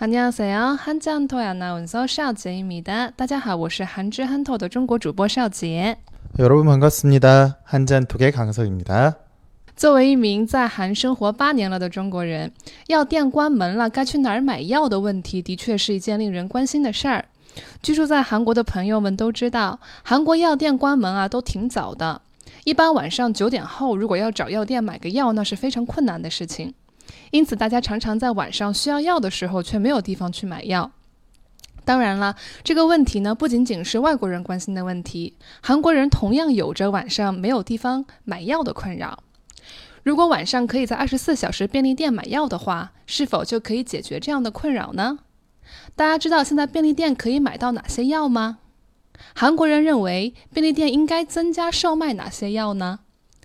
안녕하세요. 한지한토의 아나운서 邵杰입니다. 大家好,我是韩之憨头的 중국 主播邵杰. 여러분 반갑습니다. 한지한톡의 강석입니다. 作为一名在韩生活八年了的中国人，药店关门了，该去哪儿买药的问题，的确是一件令人关心的事儿。居住在韩国的朋友们都知道，韩国药店关门啊，都挺早的。一般晚上九点后，如果要找药店买个药，那是非常困难的事情。 因此，大家常常在晚上需要药的时候，却没有地方去买药。当然了，这个问题呢，不仅仅是外国人关心的问题，韩国人同样有着晚上没有地方买药的困扰。如果晚上可以在二十四小时便利店买药的话，是否就可以解决这样的困扰呢？大家知道现在便利店可以买到哪些药吗？韩国人认为便利店应该增加售卖哪些药呢？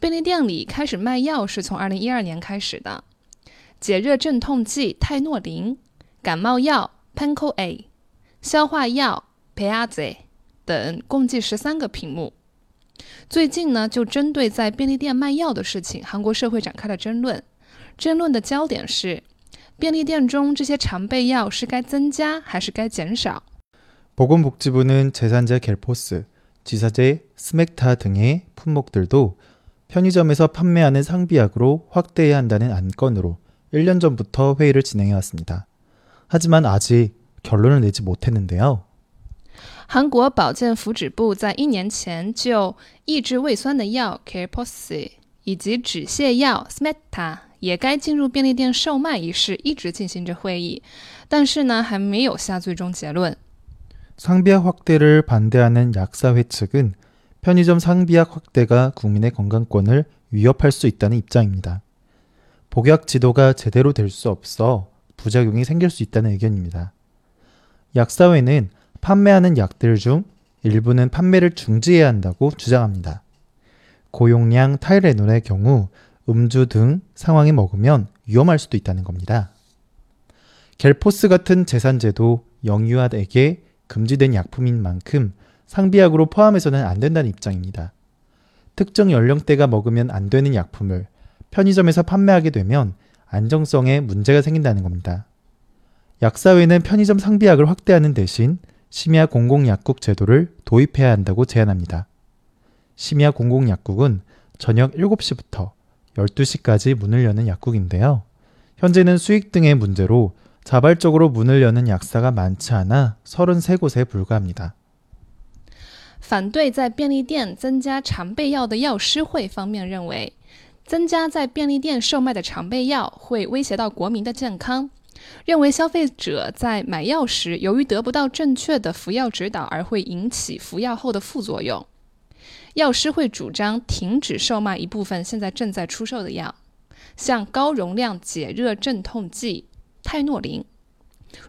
便利店里开始卖药是从二零一二年开始的，解热镇痛剂泰诺林、感冒药 Pancol A、消化药 p a a z e 等，共计十三个品目。最近呢，就针对在便利店卖药的事情，韩国社会展开了争论。争论的焦点是，便利店中这些常备药是该增加还是该减少？보건복지부는제산제겔포스지사제스맥타등의품목들도 편의점에서판매하는상비약으로확대해야한다는안건으로1년전부터회의를진행해왔습니다하지만아직결론을내지못했는데요韩国保健福祉部在一年前就抑制胃酸的药 k a r p o s 以及止泻药 Smeta 也该进入便利店售卖一事一直进行着会议，但是呢，还没有下最终结论。상비약확대를반대하는약사회측은 편의점 상비약 확대가 국민의 건강권을 위협할 수 있다는 입장입니다 복약 지도가 제대로 될 수 없어 부작용이 생길 수 있다는 의견입니다 약사회는 판매하는 약들 중 일부는 판매를 중지해야 한다고 주장합니다 고용량 타이레놀의 경우 음주 등 상황에 먹으면 위험할 수도 있다는 겁니다. 겔포스 같은 재산제도 영유아에게 금지된 약품인 만큼 상비약으로 포함해서는 안 된다는 입장입니다. 특정 연령대가 먹으면 안 되는 약품을 편의점에서 판매하게 되면 안정성에 문제가 생긴다는 겁니다. 약사회는 편의점 상비약을 확대하는 대신 심야 공공약국 제도를 도입해야 한다고 제안합니다. 심야 공공약국은 저녁 7시부터 12시까지 문을 여는 약국인데요. 현재는 수익 등의 문제로 자발적으로 문을 여는 약사가 많지 않아 33곳에 불과합니다. 反对在便利店增加常备药的药师会方面认为，增加在便利店售卖的常备药会威胁到国民的健康，认为消费者在买药时由于得不到正确的服药指导而会引起服药后的副作用。药师会主张停止售卖一部分现在正在出售的药，像高容量解热镇痛剂泰诺林。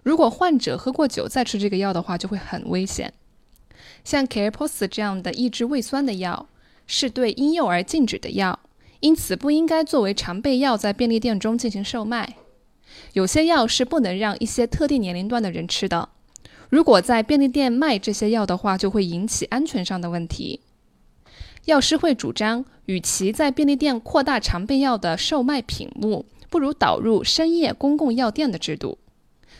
如果患者喝过酒再吃这个药的话，就会很危险。像 c a r e p o s 这样的抑制胃酸的药是对婴幼儿禁止的药，因此不应该作为常备药在便利店中进行售卖。有些药是不能让一些特定年龄段的人吃的。如果在便利店卖这些药的话，就会引起安全上的问题。药师会主张，与其在便利店扩大常备药的售卖品目，不如导入深夜公共药店的制度。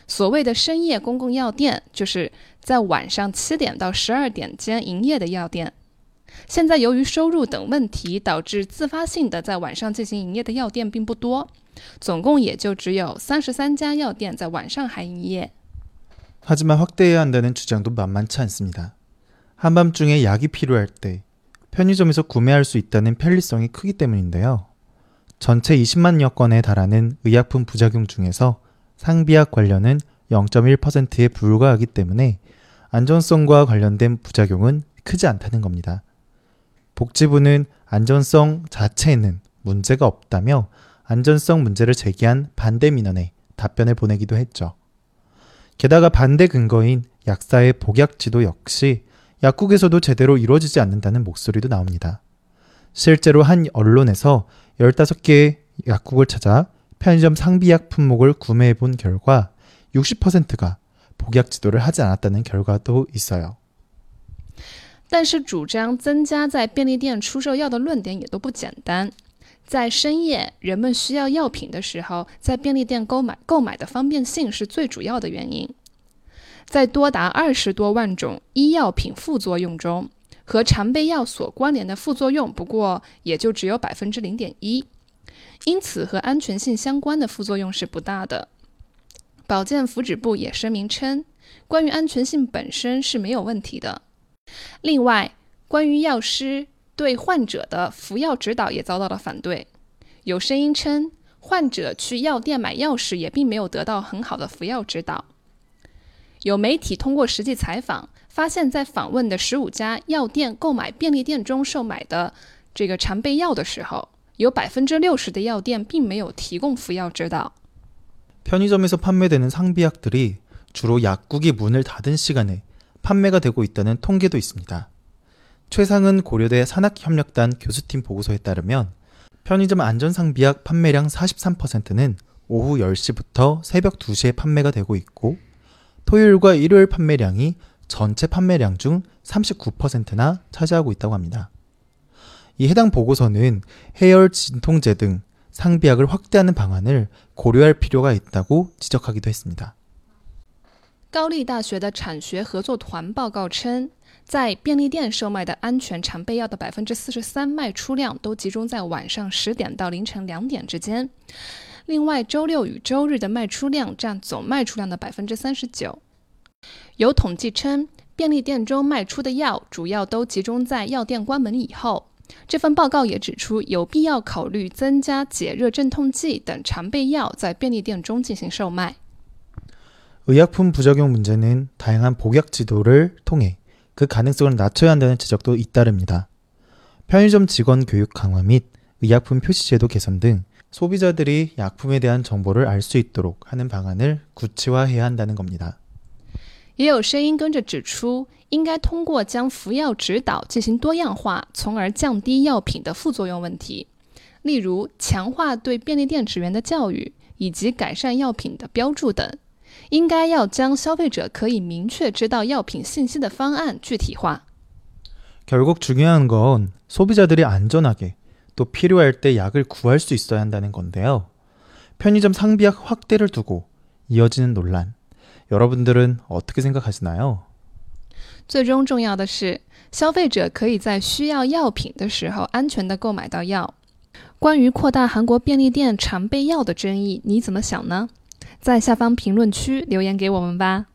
所谓的深夜公共药店，就是在晚上七点到十二点间营业的药店。现在由于收入等问题，导致自发性的在晚上进行营业的药店并不多，总共也就只有三十三家药店在晚上还营业。 하지만 확대해야 한다는 주장도 만만치 않습니다. 한밤중에 약이 필요할 때 편의점에서 구매할 수 있다는 편리성이 크기 때문인데요. 전체 20만여 건에 달하는 의약품 부작용 중에서 상비약 관련은 0.1%에 불과하기 때문에 안전성과 관련된 부작용은 크지 않다는 겁니다. 복지부는 안전성 자체에는 문제가 없다며 안전성 문제를 제기한 반대 민원에 답변을 보내기도 했죠. 게다가 반대 근거인 약사의 복약 지도 역시 약국에서도 제대로 이루어지지 않는다는 목소리도 나옵니다. 실제로 한 언론에서 15개의 약국을 찾아 편의점 상비약 품목을 구매해 본 결과 60%가 복약 지도를 하지 않았다는 결과도 있어요. 但是主张增加在便利店出售药的论点也都不简单。在深夜，人们需要药品的时候，在便利店购买购买的方便性是最主要的原因。在多达二十多万种医药品副作用中，和常备药所关联的副作用不过也就只有百分之零点一， 因此和安全性相关的副作用是不大的。保健福祉部也声明称，关于安全性本身是没有问题的。另外，关于药师。对患者的服药指导也遭到了反对。有声音称，患者去药店买药时也并没有得到很好的服药指导。有媒体通过实际采访，发现，在访问的十五家药店购买便利店中售买的这个常备药的时候，有百分之六十的药店并没有提供服药指导。편의점에서판매되는상비약들이주로약국이문을닫은시간에판매가되고있다는통계도있습니다 최상은 고려대 산학협력단 교수팀 보고서에 따르면 편의점 안전상비약 판매량 43%는 오후 10시부터 새벽 2시에 판매가 되고 있고 토요일과 일요일 판매량이 전체 판매량 중 39%나 차지하고 있다고 합니다. 이 해당 보고서는 해열 진통제 등 상비약을 확대하는 방안을 고려할 필요가 있다고 지적하기도 했습니다. 高丽大学的产学合作团报告称，在便利店售卖的安全常备药的百分之四十三卖出量都集中在晚上十点到凌晨两点之间。另外，周六与周日的卖出量占总卖出量的百分之三十九。有统计称，便利店中卖出的药主要都集中在药店关门以后。 这份报告也指出，有必要考虑增加解热镇痛剂等常备药在便利店中进行售卖。의약품부작용문제는다양한복약지도를통해그 가능성을 낮춰야 한다는 지적도 잇따릅니다. 편의점 직원 교육 강화 및 의약품 표시 제도 개선 등 소비자들이 약품에 대한 정보를 알 수 있도록 하는 방안을 구체화해야 한다는 겁니다. 也有声音跟着指出，应该通过将服药指导进行多样化，从而降低药品的副作用问题，例如强化对便利店职员的教育，以及改善药品的标注等。应该要将消费者可以明确知道药品信息的方案具体化。결국중요한건소비자들이안전하게또필요할때약을구할수있어야한다는건데요편의점상비약확대를두고이어지는논란 여러분들은어떻게생각하시나요最终重要的是，消费者可以在需要药品的时候安全的购买到药。关于扩大韩国便利店常备药的争议，你怎么想呢？在下方评论区留言给我们吧。